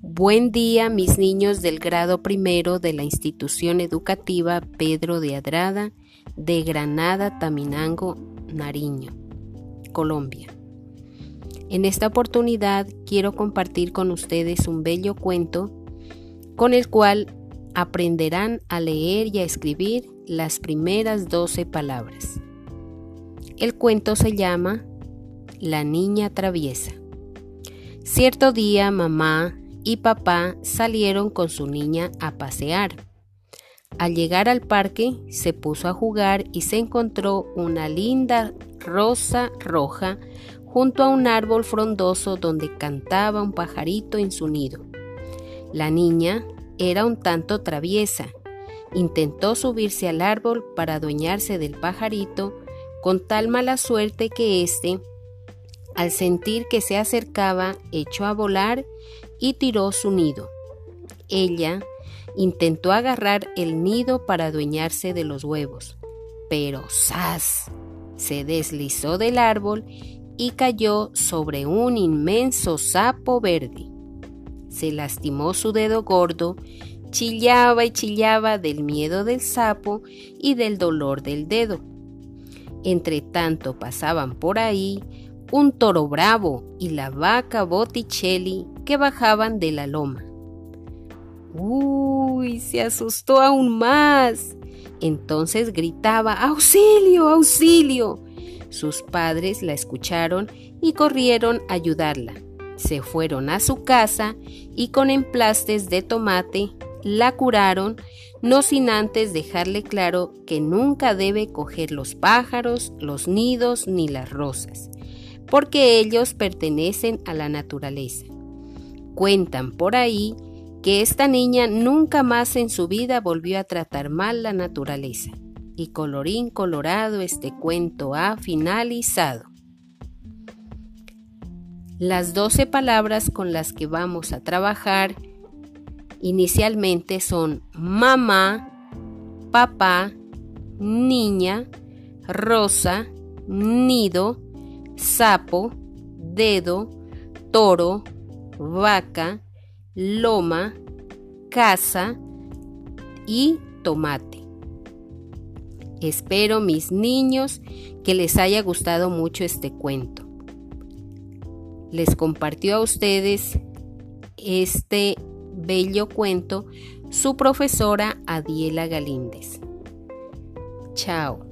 Buen día, mis niños del grado primero de la institución educativa Pedro de Adrada de Granada, Taminango, Nariño, Colombia. En esta oportunidad quiero compartir con ustedes un bello cuento con el cual aprenderán a leer y a escribir las primeras doce palabras. El cuento se llama La niña traviesa. Cierto día mamá y papá salieron con su niña a pasear. Al llegar al parque se puso a jugar y se encontró una linda rosa roja junto a un árbol frondoso donde cantaba un pajarito en su nido. La niña era un tanto traviesa. Intentó subirse al árbol para adueñarse del pajarito con tal mala suerte que éste, al sentir que se acercaba, echó a volar y tiró su nido. Ella intentó agarrar el nido para adueñarse de los huevos, pero ¡zas! se deslizó del árbol y cayó sobre un inmenso sapo verde. Se lastimó su dedo gordo, chillaba y chillaba del miedo del sapo y del dolor del dedo. Entre tanto pasaban por ahí un toro bravo y la vaca Botticelli que bajaban de la loma. ¡Uy! Se asustó aún más. Entonces gritaba ¡Auxilio! ¡Auxilio! Sus padres la escucharon y corrieron a ayudarla. Se fueron a su casa y con emplastes de tomate la curaron, no sin antes dejarle claro que nunca debe coger los pájaros, los nidos ni las rosas, porque ellos pertenecen a la naturaleza. Cuentan por ahí que esta niña nunca más en su vida volvió a tratar mal la naturaleza. Y colorín colorado este cuento ha finalizado. Las doce palabras con las que vamos a trabajar inicialmente son mamá, papá, niña, rosa, nido, sapo, dedo, toro, vaca, loma, casa y tomate. Espero mis niños que les haya gustado mucho este cuento. Les compartió a ustedes este bello cuento su profesora Adiela Galíndez. Chao.